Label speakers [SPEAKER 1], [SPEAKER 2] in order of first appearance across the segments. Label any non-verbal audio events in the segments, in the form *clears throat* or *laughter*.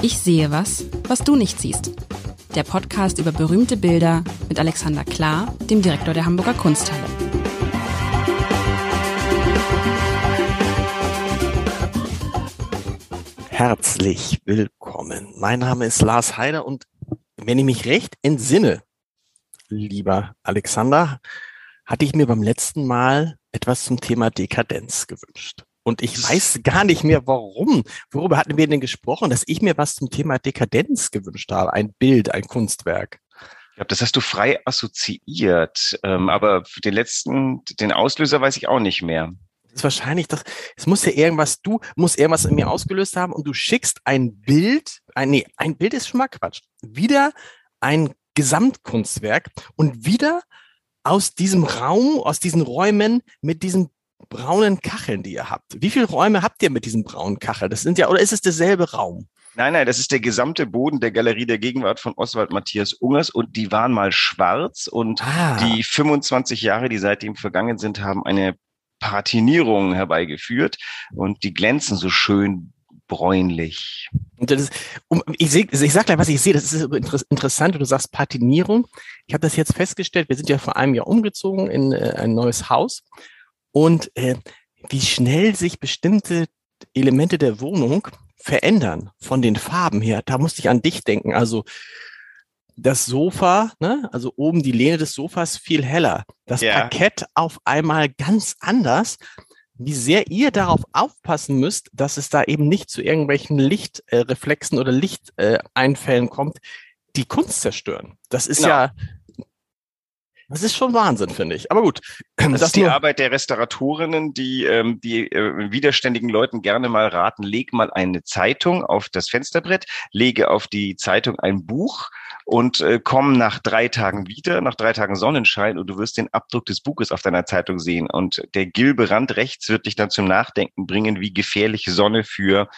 [SPEAKER 1] Ich sehe was, was du nicht siehst. Der Podcast über berühmte Bilder mit Alexander Klar, dem Direktor der Hamburger Kunsthalle.
[SPEAKER 2] Herzlich willkommen. Mein Name ist Lars Heider und wenn ich mich recht entsinne, lieber Alexander, hatte ich mir beim letzten Mal etwas zum Thema Dekadenz gewünscht. Und ich weiß gar nicht mehr, warum. Worüber hatten wir denn gesprochen, dass ich mir was zum Thema Dekadenz gewünscht habe? Ein Bild, ein Kunstwerk.
[SPEAKER 3] Ich glaube, das hast du frei assoziiert. Ähm, aber den letzten, den Auslöser weiß ich auch nicht mehr.
[SPEAKER 2] Das ist wahrscheinlich das, es muss ja irgendwas, du musst irgendwas in mir ausgelöst haben und du schickst ein Bild, ein, nee, ein Bild ist schon mal Quatsch. Wieder ein Gesamtkunstwerk und wieder aus diesem Raum, aus diesen Räumen mit diesem braunen Kacheln, die ihr habt. Wie viele Räume habt ihr mit diesem braunen Kachel? Das sind ja, oder ist es derselbe Raum?
[SPEAKER 3] Nein, nein, das ist der gesamte Boden der Galerie der Gegenwart von Oswald Matthias Ungers und die waren mal schwarz und ah. die 25 Jahre, die seitdem vergangen sind, haben eine Patinierung herbeigeführt und die glänzen so schön bräunlich.
[SPEAKER 2] Und das ist, um, ich, seh, ich sag gleich, was ich sehe, das ist interessant, du sagst Patinierung. Ich habe das jetzt festgestellt, wir sind ja vor einem Jahr umgezogen in äh, ein neues Haus und äh, wie schnell sich bestimmte Elemente der Wohnung verändern von den Farben her. Da musste ich an dich denken. Also das Sofa, ne, also oben die Lehne des Sofas viel heller. Das yeah. Parkett auf einmal ganz anders. Wie sehr ihr darauf aufpassen müsst, dass es da eben nicht zu irgendwelchen Lichtreflexen äh, oder Lichteinfällen äh, kommt, die Kunst zerstören. Das ist genau. ja das ist schon Wahnsinn, finde ich. Aber gut. *clears throat*
[SPEAKER 3] Das, das ist die Arbeit der Restauratorinnen, die ähm, die äh, widerständigen Leuten gerne mal raten, leg mal eine Zeitung auf das Fensterbrett, lege auf die Zeitung ein Buch und äh, komm nach drei Tagen wieder, nach drei Tagen Sonnenschein und du wirst den Abdruck des Buches auf deiner Zeitung sehen. Und der gilbe Rand rechts wird dich dann zum Nachdenken bringen, wie gefährlich Sonne für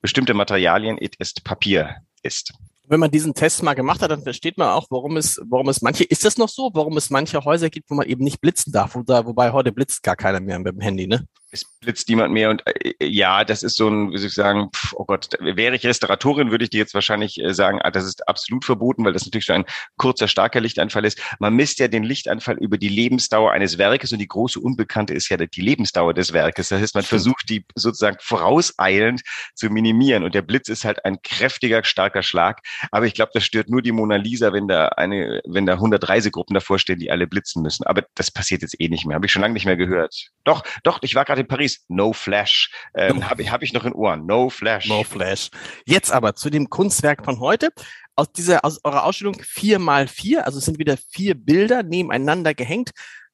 [SPEAKER 3] bestimmte Materialien, it ist Papier ist
[SPEAKER 2] wenn man diesen Test mal gemacht hat, dann versteht man auch, warum es, warum es manche, ist das noch so, warum es manche Häuser gibt, wo man eben nicht blitzen darf, wo da, wobei heute blitzt gar keiner mehr mit dem Handy, ne?
[SPEAKER 3] Es blitzt niemand mehr und äh, ja, das ist so ein, wie soll ich sagen, pf, oh Gott, wäre ich Restauratorin, würde ich dir jetzt wahrscheinlich äh, sagen, ah, das ist absolut verboten, weil das natürlich so ein kurzer, starker Lichteinfall ist. Man misst ja den Lichteinfall über die Lebensdauer eines Werkes und die große Unbekannte ist ja die Lebensdauer des Werkes. Das heißt, man versucht die sozusagen vorauseilend zu minimieren und der Blitz ist halt ein kräftiger, starker Schlag. Aber ich glaube, das stört nur die Mona Lisa, wenn da eine, wenn da 100 Reisegruppen davor stehen, die alle blitzen müssen. Aber das passiert jetzt eh nicht mehr. Habe ich schon lange nicht mehr gehört. Doch, doch, ich war gerade in Paris. No Flash. Ähm, no. Habe ich, hab ich noch in Ohren. No Flash.
[SPEAKER 2] No Flash. Jetzt aber zu dem Kunstwerk von heute. Aus dieser, aus eurer Ausstellung vier mal vier, also es sind wieder vier Bilder nebeneinander gehängt.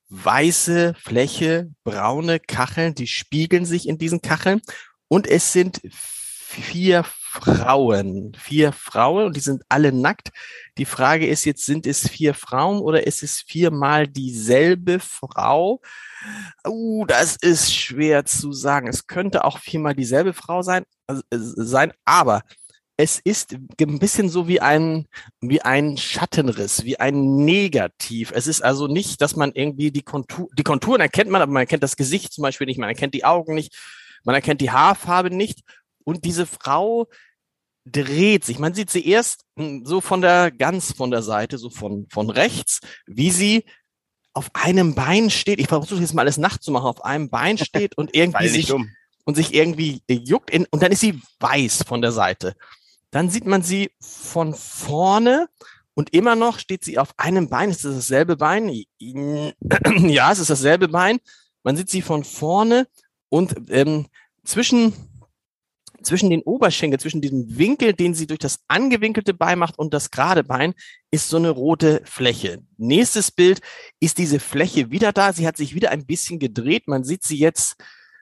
[SPEAKER 2] Weiße Fläche, braune Kacheln, die spiegeln sich in diesen Kacheln. Und es sind vier Frauen. Vier Frauen und die sind alle nackt. Die Frage ist jetzt, sind es vier Frauen oder ist es viermal dieselbe Frau? Uh, das ist schwer zu sagen. Es könnte auch viermal dieselbe Frau sein, also, äh, sein, aber es ist ein bisschen so wie ein, wie ein Schattenriss, wie ein Negativ. Es ist also nicht, dass man irgendwie die Kontur, die Konturen erkennt man, aber man erkennt das Gesicht zum Beispiel nicht, man erkennt die Augen nicht, man erkennt die Haarfarbe nicht. Und diese Frau dreht sich. Man sieht sie erst hm, so von der, ganz von der Seite, so von, von rechts, wie sie auf einem Bein steht, ich versuche jetzt mal alles nachzumachen, auf einem Bein *laughs* steht und irgendwie sich, um. und sich irgendwie juckt in, und dann ist sie weiß von der Seite. Dann sieht man sie von vorne und immer noch steht sie auf einem Bein. Ist das dasselbe Bein? Ja, es ist dasselbe Bein. Man sieht sie von vorne und ähm, zwischen zwischen den Oberschenkel, zwischen diesem Winkel, den sie durch das angewinkelte Bein macht und das gerade Bein, ist so eine rote Fläche. Nächstes Bild ist diese Fläche wieder da. Sie hat sich wieder ein bisschen gedreht. Man sieht sie jetzt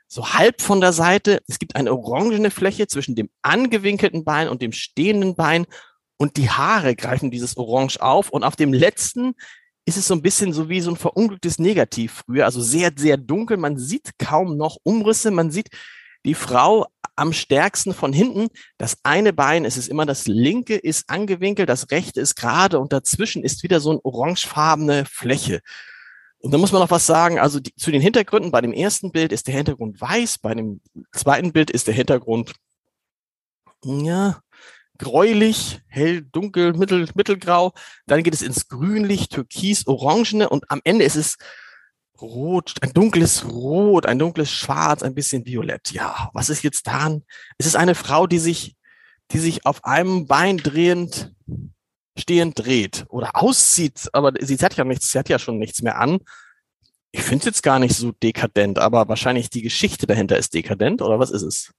[SPEAKER 2] so halb von der Seite. Es gibt eine orangene Fläche zwischen dem angewinkelten Bein und dem stehenden Bein und die Haare greifen dieses Orange auf und auf dem letzten ist es so ein bisschen so wie so ein verunglücktes Negativ früher, also sehr, sehr dunkel. Man sieht kaum noch Umrisse. Man sieht die Frau am stärksten von hinten. Das eine Bein, es ist immer das linke, ist angewinkelt, das rechte ist gerade und dazwischen ist wieder so eine orangefarbene Fläche. Und da muss man noch was sagen. Also die, zu den Hintergründen. Bei dem ersten Bild ist der Hintergrund weiß, bei dem zweiten Bild ist der Hintergrund, ja, gräulich, hell, dunkel, mittel, mittelgrau. Dann geht es ins grünlich, türkis, orangene und am Ende ist es rot, ein dunkles Rot, ein dunkles Schwarz, ein bisschen Violett. Ja, was ist jetzt da? Es ist eine Frau, die sich, die sich auf einem Bein drehend, stehend dreht oder auszieht, aber sie hat ja nichts, sie hat ja schon nichts mehr an. Ich finde es jetzt gar nicht so dekadent, aber wahrscheinlich die Geschichte dahinter ist dekadent, oder was ist es?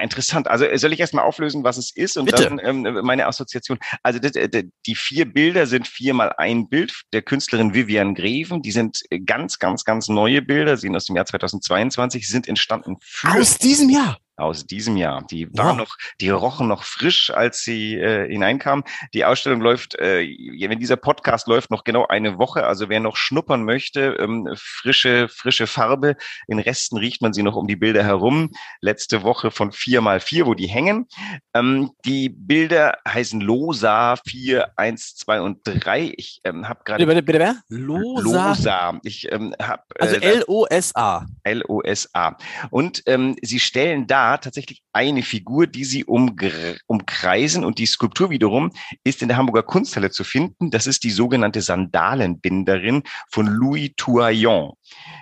[SPEAKER 3] Interessant. Also soll ich erstmal auflösen, was es ist und Bitte. dann ähm, meine Assoziation. Also die, die vier Bilder sind viermal ein Bild der Künstlerin Vivian Greven. Die sind ganz, ganz, ganz neue Bilder, sind aus dem Jahr 2022, sind entstanden
[SPEAKER 2] für aus diesem Jahr
[SPEAKER 3] aus diesem Jahr. Die waren ja. noch, die rochen noch frisch, als sie äh, hineinkamen. Die Ausstellung läuft, äh, wenn dieser Podcast läuft, noch genau eine Woche. Also wer noch schnuppern möchte, ähm, frische, frische Farbe. In Resten riecht man sie noch um die Bilder herum. Letzte Woche von vier mal vier, wo die hängen. Ähm, die Bilder heißen Losa 4, 1, 2 und 3. Ich ähm, habe gerade.
[SPEAKER 2] Bitte, bitte, wer? Losa. Losa.
[SPEAKER 3] Ich ähm, habe.
[SPEAKER 2] Äh, also L-O-S-A.
[SPEAKER 3] L-O-S-A. Und ähm, sie stellen da tatsächlich eine Figur, die sie umkreisen und die Skulptur wiederum ist in der Hamburger Kunsthalle zu finden. Das ist die sogenannte Sandalenbinderin von Louis Touaillon.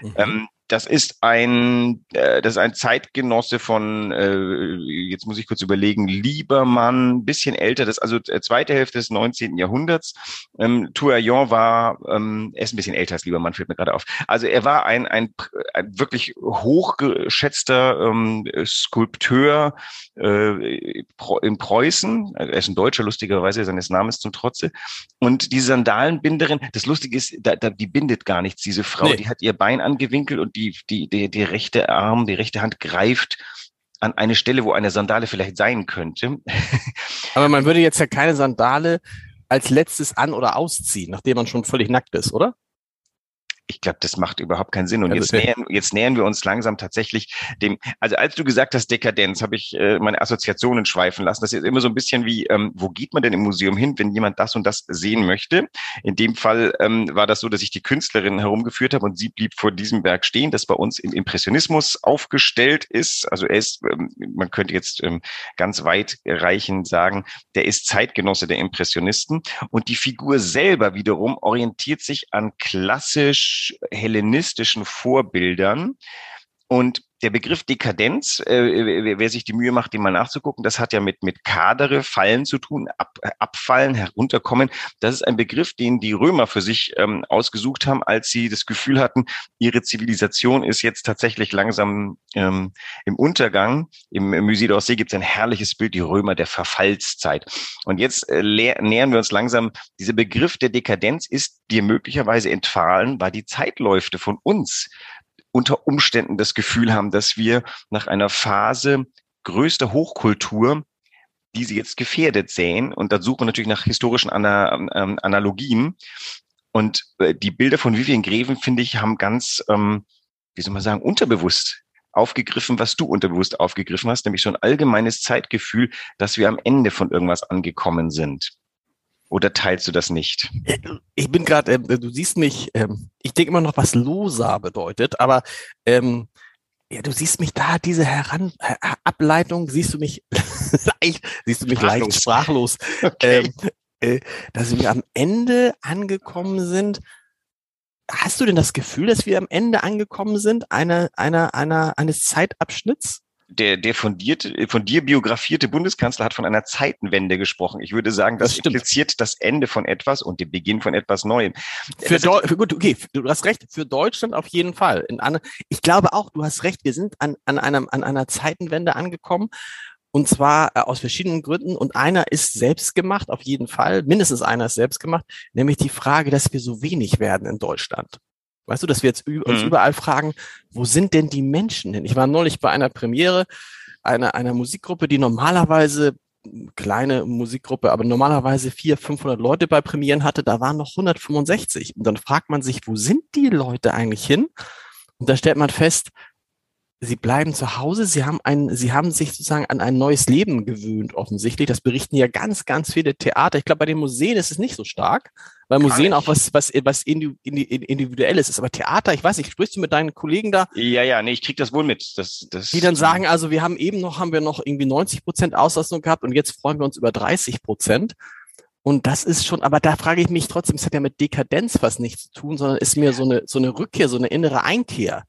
[SPEAKER 3] Mhm. Ähm, das ist ein, äh, das ist ein Zeitgenosse von, äh, jetzt muss ich kurz überlegen, Liebermann, bisschen älter, das also äh, zweite Hälfte des 19. Jahrhunderts. Ähm, Touraillon war, ähm, er ist ein bisschen älter als Liebermann, fällt mir gerade auf. Also er war ein, ein, ein wirklich hochgeschätzter ähm, Skulpteur äh, in Preußen. Er ist ein Deutscher, lustigerweise, seines Namens zum Trotze. Und diese Sandalenbinderin, das Lustige ist, da, da, die bindet gar nichts, diese Frau, nee. die hat ihr Bein angewinkelt und die, die, die, die rechte Arm, die rechte Hand greift an eine Stelle, wo eine Sandale vielleicht sein könnte. *laughs*
[SPEAKER 2] Aber man würde jetzt ja keine Sandale als letztes an- oder ausziehen, nachdem man schon völlig nackt ist, oder?
[SPEAKER 3] Ich glaube, das macht überhaupt keinen Sinn. Und also jetzt, nähern, jetzt nähern wir uns langsam tatsächlich dem, also als du gesagt hast, Dekadenz, habe ich äh, meine Assoziationen schweifen lassen. Das ist immer so ein bisschen wie, ähm, wo geht man denn im Museum hin, wenn jemand das und das sehen möchte? In dem Fall ähm, war das so, dass ich die Künstlerin herumgeführt habe und sie blieb vor diesem Werk stehen, das bei uns im Impressionismus aufgestellt ist. Also er ist, ähm, man könnte jetzt ähm, ganz weit reichend sagen, der ist Zeitgenosse der Impressionisten. Und die Figur selber wiederum orientiert sich an klassisch hellenistischen Vorbildern. Und der Begriff Dekadenz, äh, wer sich die Mühe macht, den mal nachzugucken, das hat ja mit, mit Kadere, Fallen zu tun, ab, abfallen, herunterkommen. Das ist ein Begriff, den die Römer für sich ähm, ausgesucht haben, als sie das Gefühl hatten, ihre Zivilisation ist jetzt tatsächlich langsam ähm, im Untergang. Im, im d'Orsay gibt es ein herrliches Bild, die Römer der Verfallszeit. Und jetzt äh, nähern wir uns langsam, dieser Begriff der Dekadenz ist dir möglicherweise entfallen, weil die Zeitläufe von uns unter Umständen das Gefühl haben, dass wir nach einer Phase größter Hochkultur die sie jetzt gefährdet sehen. Und da suchen wir natürlich nach historischen Ana ähm, Analogien. Und äh, die Bilder von Vivian Greven, finde ich, haben ganz, ähm, wie soll man sagen, unterbewusst aufgegriffen, was du unterbewusst aufgegriffen hast, nämlich so ein allgemeines Zeitgefühl, dass wir am Ende von irgendwas angekommen sind. Oder teilst du das nicht?
[SPEAKER 2] Ich bin gerade, äh, du siehst mich, ähm, ich denke immer noch, was Losa bedeutet, aber ähm, ja, du siehst mich da, diese Heran Ableitung, siehst du mich *laughs* leicht, siehst du mich sprachlos. leicht sprachlos, okay. ähm, äh, dass wir am Ende angekommen sind. Hast du denn das Gefühl, dass wir am Ende angekommen sind, einer, einer, einer, eines Zeitabschnitts?
[SPEAKER 3] Der, der fundierte, von dir biografierte Bundeskanzler hat von einer Zeitenwende gesprochen. Ich würde sagen, das, das impliziert das Ende von etwas und den Beginn von etwas Neuem.
[SPEAKER 2] Für, Deu für gut, okay, du hast recht, für Deutschland auf jeden Fall. In an, ich glaube auch, du hast recht, wir sind an, an, einem, an einer Zeitenwende angekommen. Und zwar äh, aus verschiedenen Gründen. Und einer ist selbst gemacht, auf jeden Fall. Mindestens einer ist selbst gemacht, nämlich die Frage, dass wir so wenig werden in Deutschland. Weißt du, dass wir jetzt uns mhm. überall fragen, wo sind denn die Menschen hin? Ich war neulich bei einer Premiere einer, einer Musikgruppe, die normalerweise kleine Musikgruppe, aber normalerweise 400, 500 Leute bei Premieren hatte, da waren noch 165. Und dann fragt man sich, wo sind die Leute eigentlich hin? Und da stellt man fest, Sie bleiben zu Hause, Sie haben ein, Sie haben sich sozusagen an ein neues Leben gewöhnt, offensichtlich. Das berichten ja ganz, ganz viele Theater. Ich glaube, bei den Museen ist es nicht so stark, weil Museen auch was, was, was individuelles ist. Aber Theater, ich weiß nicht, sprichst du mit deinen Kollegen da?
[SPEAKER 3] Ja, ja, nee, ich krieg das wohl mit. Das, das,
[SPEAKER 2] die dann sagen, also wir haben eben noch, haben wir noch irgendwie 90 Prozent Auslastung gehabt und jetzt freuen wir uns über 30 Prozent. Und das ist schon, aber da frage ich mich trotzdem, es hat ja mit Dekadenz was nichts zu tun, sondern ist mir so eine, so eine Rückkehr, so eine innere Einkehr.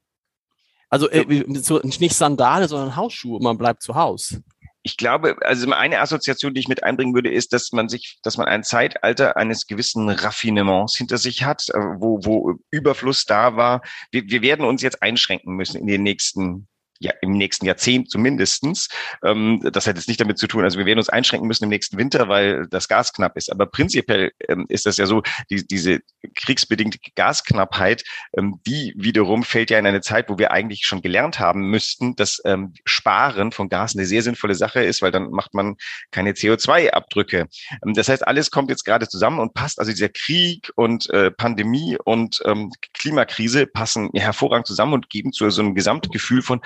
[SPEAKER 2] Also äh, so, nicht Sandale, sondern Hausschuhe. Man bleibt zu Hause.
[SPEAKER 3] Ich glaube, also eine Assoziation, die ich mit einbringen würde, ist, dass man sich, dass man ein Zeitalter eines gewissen Raffinements hinter sich hat, äh, wo, wo Überfluss da war. Wir, wir werden uns jetzt einschränken müssen in den nächsten ja, im nächsten Jahrzehnt zumindestens. Ähm, das hat jetzt nicht damit zu tun, also wir werden uns einschränken müssen im nächsten Winter, weil das Gas knapp ist. Aber prinzipiell ähm, ist das ja so, die, diese kriegsbedingte Gasknappheit, ähm, die wiederum fällt ja in eine Zeit, wo wir eigentlich schon gelernt haben müssten, dass ähm, Sparen von Gas eine sehr sinnvolle Sache ist, weil dann macht man keine CO2-Abdrücke. Ähm, das heißt, alles kommt jetzt gerade zusammen und passt. Also dieser Krieg und äh, Pandemie und ähm, Klimakrise passen hervorragend zusammen und geben zu so einem Gesamtgefühl von,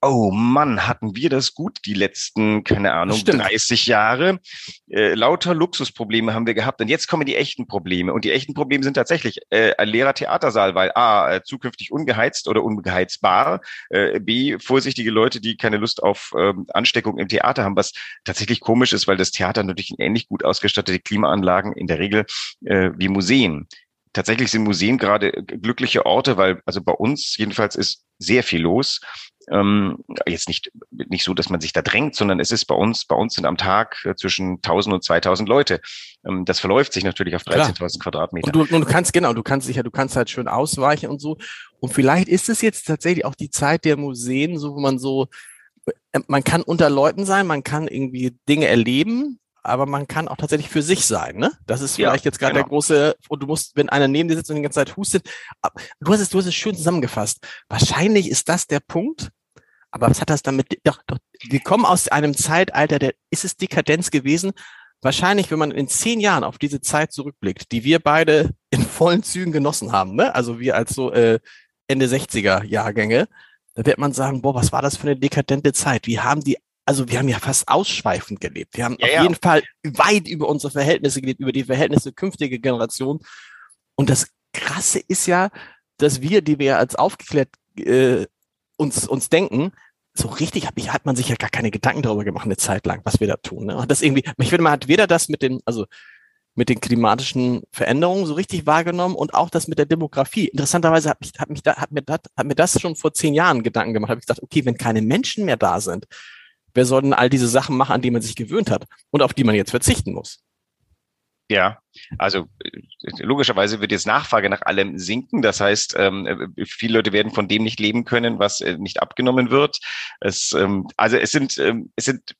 [SPEAKER 3] oh Mann, hatten wir das gut die letzten, keine Ahnung, 30 Jahre. Äh, lauter Luxusprobleme haben wir gehabt. Und jetzt kommen die echten Probleme. Und die echten Probleme sind tatsächlich äh, ein leerer Theatersaal, weil A, äh, zukünftig ungeheizt oder ungeheizbar, äh, B, vorsichtige Leute, die keine Lust auf ähm, Ansteckung im Theater haben, was tatsächlich komisch ist, weil das Theater natürlich ähnlich gut ausgestattete Klimaanlagen in der Regel äh, wie Museen tatsächlich sind Museen gerade glückliche Orte, weil also bei uns jedenfalls ist sehr viel los. Ähm, jetzt nicht, nicht so, dass man sich da drängt, sondern es ist bei uns, bei uns sind am Tag äh, zwischen 1000 und 2000 Leute. Ähm, das verläuft sich natürlich auf 13.000 Quadratmeter.
[SPEAKER 2] Und du, und du kannst, genau, du kannst sicher, du kannst halt schön ausweichen und so. Und vielleicht ist es jetzt tatsächlich auch die Zeit der Museen, so wo man so, äh, man kann unter Leuten sein, man kann irgendwie Dinge erleben, aber man kann auch tatsächlich für sich sein, ne? Das ist vielleicht ja, jetzt gerade genau. der große, und du musst, wenn einer neben dir sitzt und die ganze Zeit hustet, du hast es, du hast es schön zusammengefasst. Wahrscheinlich ist das der Punkt, aber was hat das damit? Doch, doch, wir kommen aus einem Zeitalter, der ist es Dekadenz gewesen. Wahrscheinlich, wenn man in zehn Jahren auf diese Zeit zurückblickt, die wir beide in vollen Zügen genossen haben, ne? Also wir als so äh, Ende 60er Jahrgänge, da wird man sagen, boah, was war das für eine dekadente Zeit? Wir haben die, also wir haben ja fast ausschweifend gelebt. Wir haben ja, auf ja. jeden Fall weit über unsere Verhältnisse gelebt, über die Verhältnisse künftiger Generationen. Und das Krasse ist ja, dass wir, die wir als aufgeklärt äh, uns, uns denken, so richtig hat, hat man sich ja gar keine Gedanken darüber gemacht, eine Zeit lang, was wir da tun. Ne? das irgendwie, ich finde, man hat weder das mit den, also mit den klimatischen Veränderungen so richtig wahrgenommen und auch das mit der Demografie. Interessanterweise hat mich, hat mich da, hat mir das, hat mir das schon vor zehn Jahren Gedanken gemacht. Habe ich gedacht, okay, wenn keine Menschen mehr da sind, wer soll denn all diese Sachen machen, an die man sich gewöhnt hat und auf die man jetzt verzichten muss?
[SPEAKER 3] Ja, also äh, logischerweise wird jetzt Nachfrage nach allem sinken. Das heißt, ähm, äh, viele Leute werden von dem nicht leben können, was äh, nicht abgenommen wird. Es, ähm, also es sind, ähm, es sind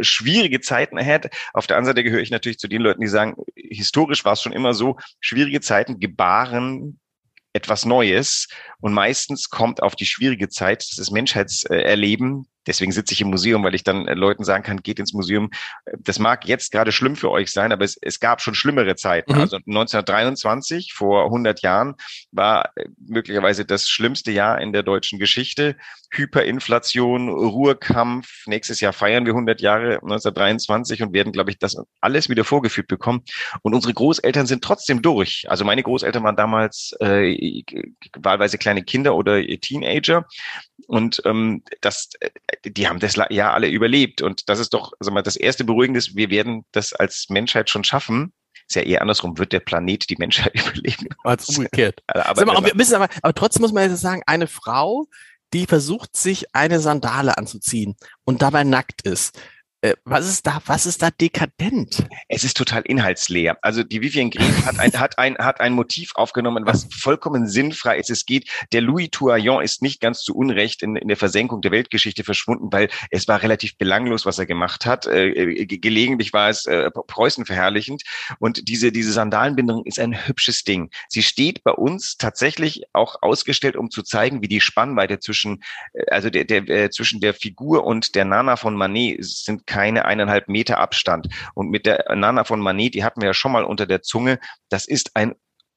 [SPEAKER 3] schwierige Zeiten ahead. Auf der anderen Seite gehöre ich natürlich zu den Leuten, die sagen, historisch war es schon immer so, schwierige Zeiten gebaren etwas Neues und meistens kommt auf die schwierige Zeit, das ist Menschheitserleben, Deswegen sitze ich im Museum, weil ich dann äh, Leuten sagen kann, geht ins Museum. Das mag jetzt gerade schlimm für euch sein, aber es, es gab schon schlimmere Zeiten. Mhm. Also 1923, vor 100 Jahren, war äh, möglicherweise das schlimmste Jahr in der deutschen Geschichte. Hyperinflation, Ruhrkampf. Nächstes Jahr feiern wir 100 Jahre 1923 und werden, glaube ich, das alles wieder vorgeführt bekommen. Und unsere Großeltern sind trotzdem durch. Also meine Großeltern waren damals äh, wahlweise kleine Kinder oder Teenager. Und ähm, das, äh, die haben das ja alle überlebt. Und das ist doch sag mal, das erste Beruhigende, wir werden das als Menschheit schon schaffen. Ist ja eher andersrum, wird der Planet die Menschheit *laughs* überleben.
[SPEAKER 2] Als umgekehrt. *laughs* aber, mal, aber, aber, aber trotzdem muss man jetzt sagen, eine Frau, die versucht, sich eine Sandale anzuziehen und dabei nackt ist. Äh, was ist da, was ist da dekadent?
[SPEAKER 3] Es ist total inhaltsleer. Also die Vivian Green hat ein, *laughs* hat ein, hat ein Motiv aufgenommen, was vollkommen sinnfrei ist. Es geht, der Louis Touraillon ist nicht ganz zu Unrecht in, in der Versenkung der Weltgeschichte verschwunden, weil es war relativ belanglos, was er gemacht hat. Äh, äh gelegentlich war es äh, Preußen verherrlichend. Und diese, diese Sandalenbindung ist ein hübsches Ding. Sie steht bei uns tatsächlich auch ausgestellt, um zu zeigen, wie die Spannweite zwischen, äh, also der, der, äh, zwischen der Figur und der Nana von Manet sind keine eineinhalb Meter Abstand. Und mit der Nana von Manet, die hatten wir ja schon mal unter der Zunge, das ist ein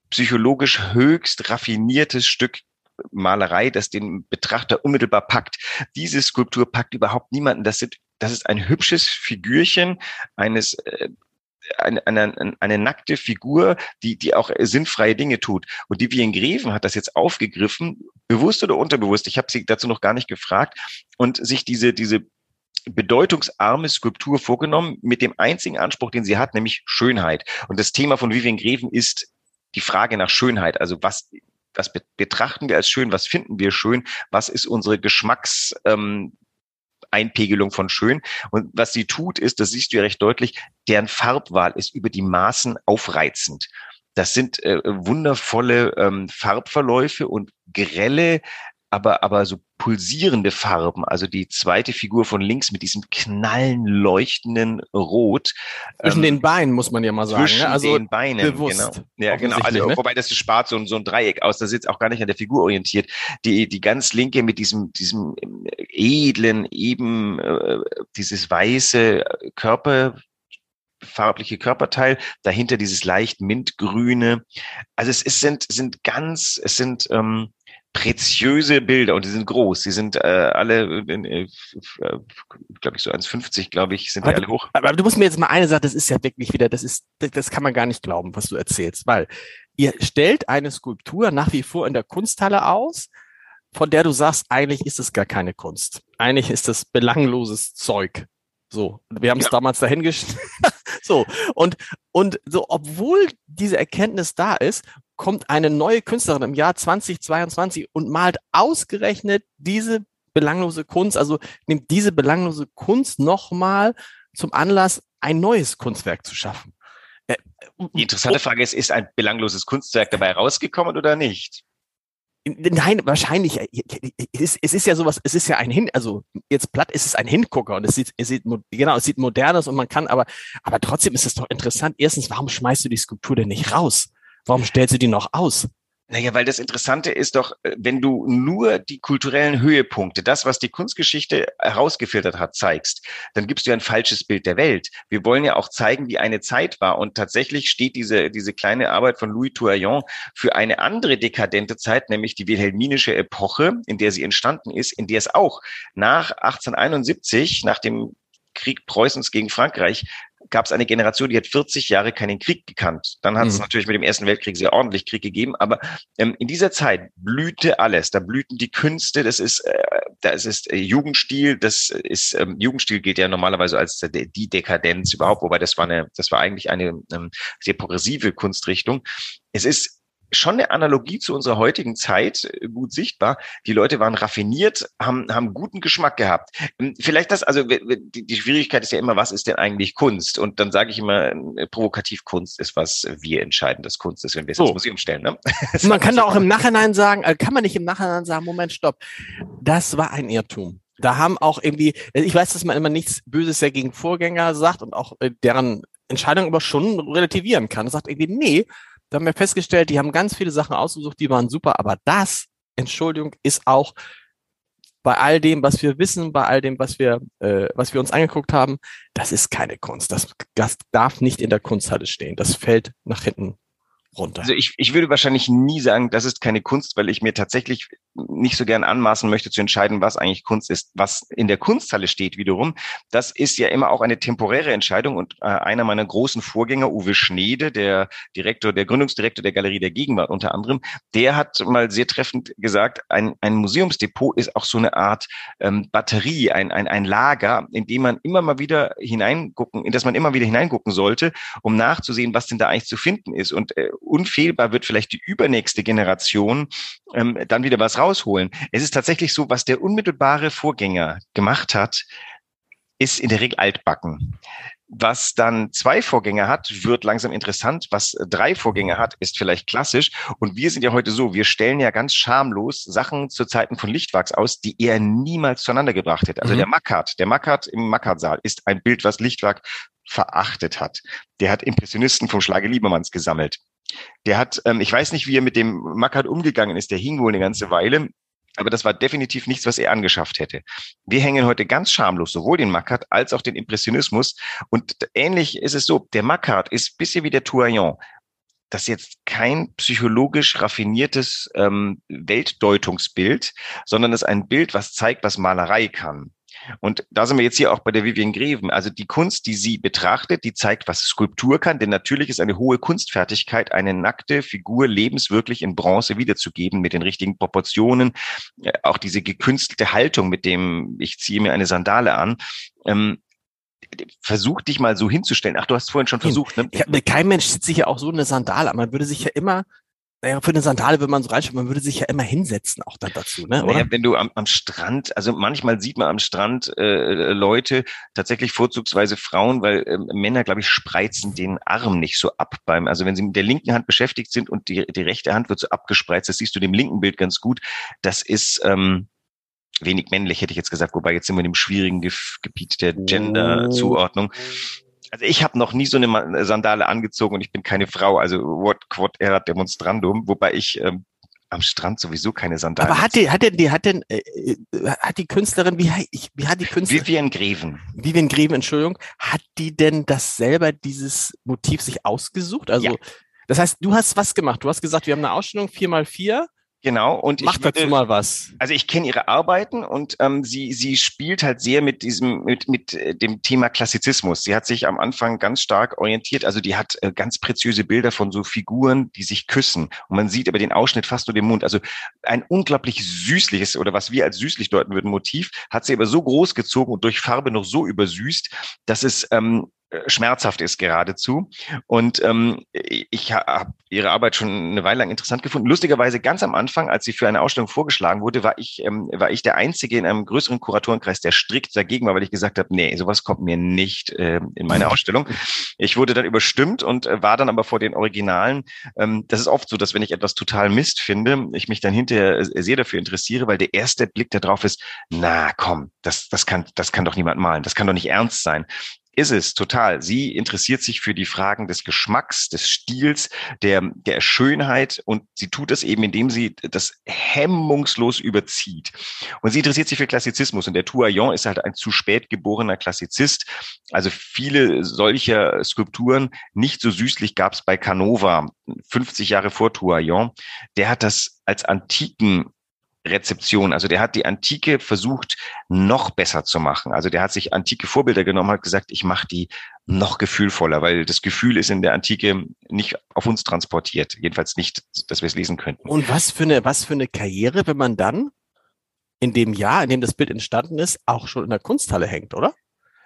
[SPEAKER 3] psychologisch höchst raffiniertes Stück Malerei, das den Betrachter unmittelbar packt. Diese Skulptur packt überhaupt niemanden. Das sind das ist ein hübsches Figürchen eines äh, eine, eine, eine nackte Figur, die, die auch sinnfreie Dinge tut. Und die Wien Greven hat das jetzt aufgegriffen, bewusst oder unterbewusst, ich habe sie dazu noch gar nicht gefragt, und sich diese, diese bedeutungsarme Skulptur vorgenommen mit dem einzigen Anspruch, den sie hat, nämlich Schönheit. Und das Thema von Vivian Greven ist die Frage nach Schönheit. Also was, was betrachten wir als schön? Was finden wir schön? Was ist unsere Geschmacks, ähm, Einpegelung von schön. Und was sie tut, ist, das siehst du ja recht deutlich, deren Farbwahl ist über die Maßen aufreizend. Das sind äh, wundervolle ähm, Farbverläufe und grelle, aber, aber so pulsierende Farben. Also die zweite Figur von links mit diesem knallen, leuchtenden Rot.
[SPEAKER 2] Zwischen ähm, den Beinen, muss man ja mal sagen.
[SPEAKER 3] Ne? Zwischen ne? also den Beinen, bewusst, genau. Ja, genau. Also, ne? Wobei das spart so, so ein Dreieck aus. Das ist jetzt auch gar nicht an der Figur orientiert. Die, die ganz linke mit diesem, diesem edlen, eben, äh, dieses weiße Körper, farbliche Körperteil, dahinter dieses leicht mintgrüne. Also es, es sind, sind ganz, es sind ähm, preziöse Bilder und die sind groß. Die sind äh, alle, äh, glaube ich, so 1,50, glaube ich, sind
[SPEAKER 2] aber
[SPEAKER 3] die alle hoch.
[SPEAKER 2] Aber, du musst mir jetzt mal eine sagen, das ist ja wirklich wieder, das ist, das, das kann man gar nicht glauben, was du erzählst, weil ihr stellt eine Skulptur nach wie vor in der Kunsthalle aus, von der du sagst, eigentlich ist es gar keine Kunst. Eigentlich ist es belangloses Zeug. So, wir haben es ja. damals dahingestellt. *laughs* so, und, und so, obwohl diese Erkenntnis da ist, kommt eine neue Künstlerin im Jahr 2022 und malt ausgerechnet diese belanglose Kunst, also nimmt diese belanglose Kunst nochmal zum Anlass, ein neues Kunstwerk zu schaffen.
[SPEAKER 3] Äh, Die interessante Frage ist, ist ein belangloses Kunstwerk dabei rausgekommen oder nicht?
[SPEAKER 2] Nein, wahrscheinlich. Äh, es ist, es ist ja sowas, es ist ja ein Hin, also jetzt platt ist es ein Hingucker und es sieht, es sieht, genau, es sieht modern aus und man kann, aber, aber trotzdem ist es doch interessant. Erstens, warum schmeißt du die Skulptur denn nicht raus? Warum stellst du die noch aus?
[SPEAKER 3] Naja, weil das Interessante ist doch, äh, wenn du nur die kulturellen Höhepunkte, das, was die Kunstgeschichte herausgefiltert hat, zeigst, dann gibst du ein falsches Bild der Welt. Wir wollen ja auch zeigen, wie eine Zeit war. Und tatsächlich steht diese, diese kleine Arbeit von Louis Touraillon für eine andere dekadente Zeit, nämlich die wilhelminische Epoche, in der sie entstanden ist, in der es auch nach 1871, nach dem Krieg Preußens gegen Frankreich gab es eine Generation, die hat 40 Jahre keinen Krieg gekannt. Dann hat es mhm. natürlich mit dem Ersten Weltkrieg sehr ordentlich Krieg gegeben, aber ähm, in dieser Zeit blühte alles. Da blühten die Künste, das ist, äh, das ist äh, Jugendstil, das ist, ähm, Jugendstil gilt ja normalerweise als äh, die Dekadenz überhaupt, wobei das war eine, das war eigentlich eine ähm, sehr progressive Kunstrichtung. Es ist schon eine Analogie zu unserer heutigen Zeit äh, gut sichtbar. Die Leute waren raffiniert, haben, haben guten Geschmack gehabt. Ähm, vielleicht das, also die, Schwierigkeit ist ja immer, was ist denn eigentlich Kunst? Und dann sage ich immer, äh, provokativ Kunst ist, was wir entscheiden, dass Kunst ist, wenn wir es so. ins Museum stellen. Ne? *laughs*
[SPEAKER 2] Man kann da auch im Nachhinein sagen, äh, kann man nicht im Nachhinein sagen, Moment, stopp, das war ein Irrtum. Da haben auch irgendwie, ich weiß, dass man immer nichts Böses ja gegen Vorgänger sagt und auch deren Entscheidung aber schon relativieren kann. Das sagt irgendwie, nee, da haben wir festgestellt, die haben ganz viele Sachen ausgesucht, die waren super, aber das, Entschuldigung, ist auch bei all dem, was wir wissen, bei all dem, was wir, äh, was wir uns angeguckt haben, das ist keine Kunst. Das, das darf nicht in der Kunsthalle stehen. Das fällt nach hinten runter.
[SPEAKER 3] Also ich, ich würde wahrscheinlich nie sagen, das ist keine Kunst, weil ich mir tatsächlich nicht so gern anmaßen möchte zu entscheiden, was eigentlich Kunst ist. Was in der Kunsthalle steht wiederum, das ist ja immer auch eine temporäre Entscheidung und äh, einer meiner großen Vorgänger, Uwe Schnede, der Direktor, der Gründungsdirektor der Galerie der Gegenwart unter anderem, der hat mal sehr treffend gesagt, ein, ein Museumsdepot ist auch so eine Art ähm, Batterie, ein, ein, ein Lager, in dem man immer mal wieder hineingucken, in das man immer wieder hineingucken sollte, um nachzusehen, was denn da eigentlich zu finden ist. Und äh, unfehlbar wird vielleicht die übernächste Generation ähm, dann wieder was rausholen. Es ist tatsächlich so, was der unmittelbare Vorgänger gemacht hat, ist in der Regel altbacken. Was dann zwei Vorgänger hat, wird langsam interessant. Was drei Vorgänger hat, ist vielleicht klassisch. Und wir sind ja heute so, wir stellen ja ganz schamlos Sachen zu Zeiten von Lichtwachs aus, die er niemals zueinander gebracht hätte. Also mhm. der Mackart, der Mackart im Mackart-Saal ist ein Bild, was Lichtwag verachtet hat. Der hat Impressionisten vom Schlage Liebermanns gesammelt. Der hat, ähm, ich weiß nicht, wie er mit dem Mackert umgegangen ist, der hing wohl eine ganze Weile. Aber das war definitiv nichts, was er angeschafft hätte. Wir hängen heute ganz schamlos sowohl den Mackart als auch den Impressionismus. Und ähnlich ist es so, der Mackart ist bisschen wie der Touraillon das ist jetzt kein psychologisch raffiniertes ähm, Weltdeutungsbild, sondern es ist ein Bild, was zeigt, was Malerei kann. Und da sind wir jetzt hier auch bei der Vivian Greven. Also die Kunst, die sie betrachtet, die zeigt, was Skulptur kann. Denn natürlich ist eine hohe Kunstfertigkeit, eine nackte Figur lebenswirklich in Bronze wiederzugeben mit den richtigen Proportionen. Äh, auch diese gekünstelte Haltung, mit dem ich ziehe mir eine Sandale an. Ähm, versuch dich mal so hinzustellen. Ach, du hast vorhin schon versucht, ne?
[SPEAKER 2] Ich, kein Mensch zieht sich ja auch so eine Sandale an. Man würde sich ja immer naja, für eine Sandale würde man so reinschauen, man würde sich ja immer hinsetzen auch dann dazu, ne?
[SPEAKER 3] Oder? Naja, wenn du am, am Strand, also manchmal sieht man am Strand äh, Leute, tatsächlich vorzugsweise Frauen, weil äh, Männer, glaube ich, spreizen den Arm nicht so ab beim, also wenn sie mit der linken Hand beschäftigt sind und die, die rechte Hand wird so abgespreizt, das siehst du dem linken Bild ganz gut. Das ist ähm, wenig männlich, hätte ich jetzt gesagt, wobei jetzt sind wir in dem schwierigen Ge Gebiet der Gender-Zuordnung. Also ich habe noch nie so eine Sandale angezogen und ich bin keine Frau, also what quod erat demonstrandum, wobei ich ähm, am Strand sowieso keine Sandalen.
[SPEAKER 2] Aber hat die, hat denn, die, hat denn, äh, äh, hat die Künstlerin, wie, wie hat die Künstlerin?
[SPEAKER 3] Vivian Greven.
[SPEAKER 2] Vivian Greven, Entschuldigung. Hat die denn das selber, dieses Motiv sich ausgesucht? Also, ja. das heißt, du hast was gemacht. Du hast gesagt, wir haben eine Ausstellung vier mal vier
[SPEAKER 3] Genau. Und
[SPEAKER 2] Mach ich würde, dazu mal was.
[SPEAKER 3] Also ich kenne ihre Arbeiten und ähm, sie, sie spielt halt sehr mit diesem, mit, mit äh, dem Thema Klassizismus. Sie hat sich am Anfang ganz stark orientiert. Also die hat äh, ganz preziöse Bilder von so Figuren, die sich küssen. Und man sieht aber den Ausschnitt fast nur den Mund. Also ein unglaublich süßliches oder was wir als süßlich deuten würden Motiv, hat sie aber so groß gezogen und durch Farbe noch so übersüßt, dass es ähm, schmerzhaft ist geradezu. Und ähm, ich habe ihre Arbeit schon eine Weile lang interessant gefunden. Lustigerweise ganz am Anfang, als sie für eine Ausstellung vorgeschlagen wurde, war ich, ähm, war ich der Einzige in einem größeren Kuratorenkreis, der strikt dagegen war, weil ich gesagt habe, nee, sowas kommt mir nicht äh, in meine Ausstellung. Ich wurde dann überstimmt und äh, war dann aber vor den Originalen. Ähm, das ist oft so, dass wenn ich etwas total Mist finde, ich mich dann hinterher sehr dafür interessiere, weil der erste Blick darauf ist, na komm, das, das, kann, das kann doch niemand malen, das kann doch nicht ernst sein ist es total. Sie interessiert sich für die Fragen des Geschmacks, des Stils, der, der Schönheit und sie tut es eben, indem sie das hemmungslos überzieht. Und sie interessiert sich für Klassizismus und der Touaillon ist halt ein zu spät geborener Klassizist. Also viele solcher Skulpturen, nicht so süßlich gab es bei Canova, 50 Jahre vor Touaillon. Der hat das als antiken Rezeption. Also der hat die Antike versucht, noch besser zu machen. Also der hat sich antike Vorbilder genommen, hat gesagt, ich mache die noch gefühlvoller, weil das Gefühl ist in der Antike nicht auf uns transportiert. Jedenfalls nicht, dass wir es lesen könnten.
[SPEAKER 2] Und was für eine, was für eine Karriere, wenn man dann in dem Jahr, in dem das Bild entstanden ist, auch schon in der Kunsthalle hängt, oder?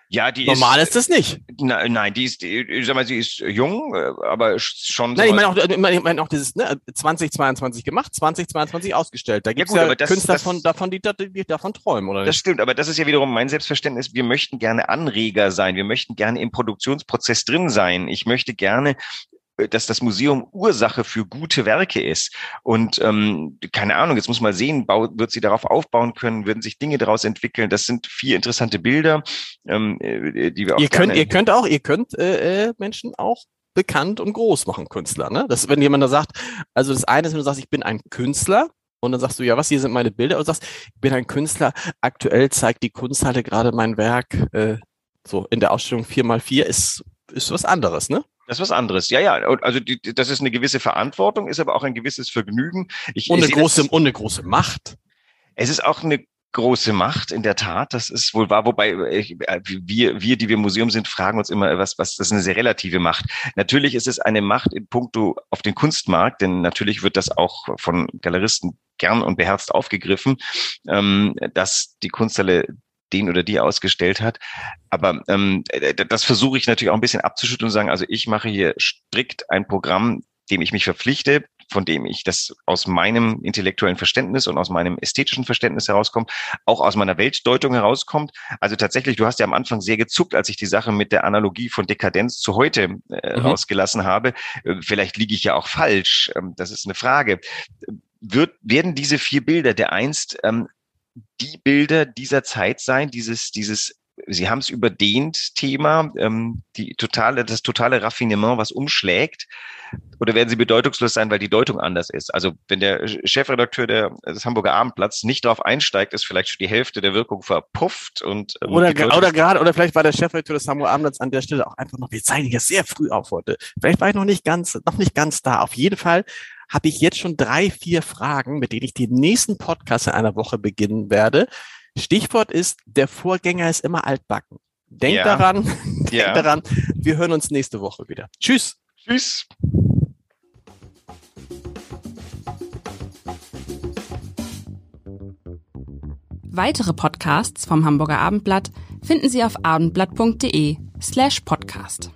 [SPEAKER 3] Ja, die
[SPEAKER 2] Normal ist, ist das nicht.
[SPEAKER 3] Nein, nein, die ist, ich sag mal, sie ist jung, äh, aber schon.
[SPEAKER 2] Nein, ich meine auch, ich meine auch dieses ne, 2022 gemacht, 2022 ausgestellt. Da gibt es ja, gut, ja das, Künstler das, von, davon, die, die davon träumen, oder?
[SPEAKER 3] Das nicht? stimmt, aber das ist ja wiederum mein Selbstverständnis. Wir möchten gerne Anreger sein, wir möchten gerne im Produktionsprozess drin sein. Ich möchte gerne dass das Museum Ursache für gute Werke ist. Und ähm, keine Ahnung, jetzt muss man sehen, bau, wird sie darauf aufbauen können, würden sich Dinge daraus entwickeln. Das sind vier interessante Bilder, ähm, äh, die wir auch
[SPEAKER 2] ihr könnt, ihr könnt auch, ihr könnt äh, äh, Menschen auch bekannt und groß machen, Künstler. Ne? Das, wenn jemand da sagt, also das eine ist, wenn du sagst, ich bin ein Künstler, und dann sagst du, ja, was, hier sind meine Bilder. Und du sagst, ich bin ein Künstler. Aktuell zeigt die Kunsthalle gerade mein Werk, äh, so in der Ausstellung 4x4 ist, ist was anderes, ne?
[SPEAKER 3] Das ist was anderes. Ja, ja. Also die, das ist eine gewisse Verantwortung, ist aber auch ein gewisses Vergnügen.
[SPEAKER 2] Ich, und, eine große, das, und eine große Macht.
[SPEAKER 3] Es ist auch eine große Macht, in der Tat. Das ist wohl wahr, wobei äh, wir, wir, die wir Museum sind, fragen uns immer, was, was, das ist eine sehr relative Macht. Natürlich ist es eine Macht in puncto auf den Kunstmarkt, denn natürlich wird das auch von Galeristen gern und beherzt aufgegriffen, ähm, dass die Kunsthalle den oder die ausgestellt hat. Aber ähm, das versuche ich natürlich auch ein bisschen abzuschütteln und sagen, also ich mache hier strikt ein Programm, dem ich mich verpflichte, von dem ich das aus meinem intellektuellen Verständnis und aus meinem ästhetischen Verständnis herauskomme, auch aus meiner Weltdeutung herauskommt. Also tatsächlich, du hast ja am Anfang sehr gezuckt, als ich die Sache mit der Analogie von Dekadenz zu heute äh, mhm. rausgelassen habe. Äh, vielleicht liege ich ja auch falsch. Ähm, das ist eine Frage. Wird, werden diese vier Bilder der einst ähm, die Bilder dieser Zeit sein, dieses, dieses Sie haben es überdehnt, Thema, ähm, die totale, das totale Raffinement, was umschlägt. Oder werden Sie bedeutungslos sein, weil die Deutung anders ist? Also wenn der Chefredakteur der, des Hamburger Abendblatts nicht darauf einsteigt, ist vielleicht schon die Hälfte der Wirkung verpufft und
[SPEAKER 2] ähm, oder, oder gerade oder vielleicht war der Chefredakteur des Hamburger Abendblatts an der Stelle auch einfach noch. Wir zeigen ja sehr früh auf heute. Vielleicht war ich noch nicht ganz, noch nicht ganz da. Auf jeden Fall habe ich jetzt schon drei, vier Fragen, mit denen ich den nächsten Podcast in einer Woche beginnen werde. Stichwort ist, der Vorgänger ist immer altbacken. Denkt ja. daran, *laughs* denkt ja. daran, wir hören uns nächste Woche wieder. Tschüss.
[SPEAKER 3] Tschüss.
[SPEAKER 1] Weitere Podcasts vom Hamburger Abendblatt finden Sie auf abendblatt.de slash podcast.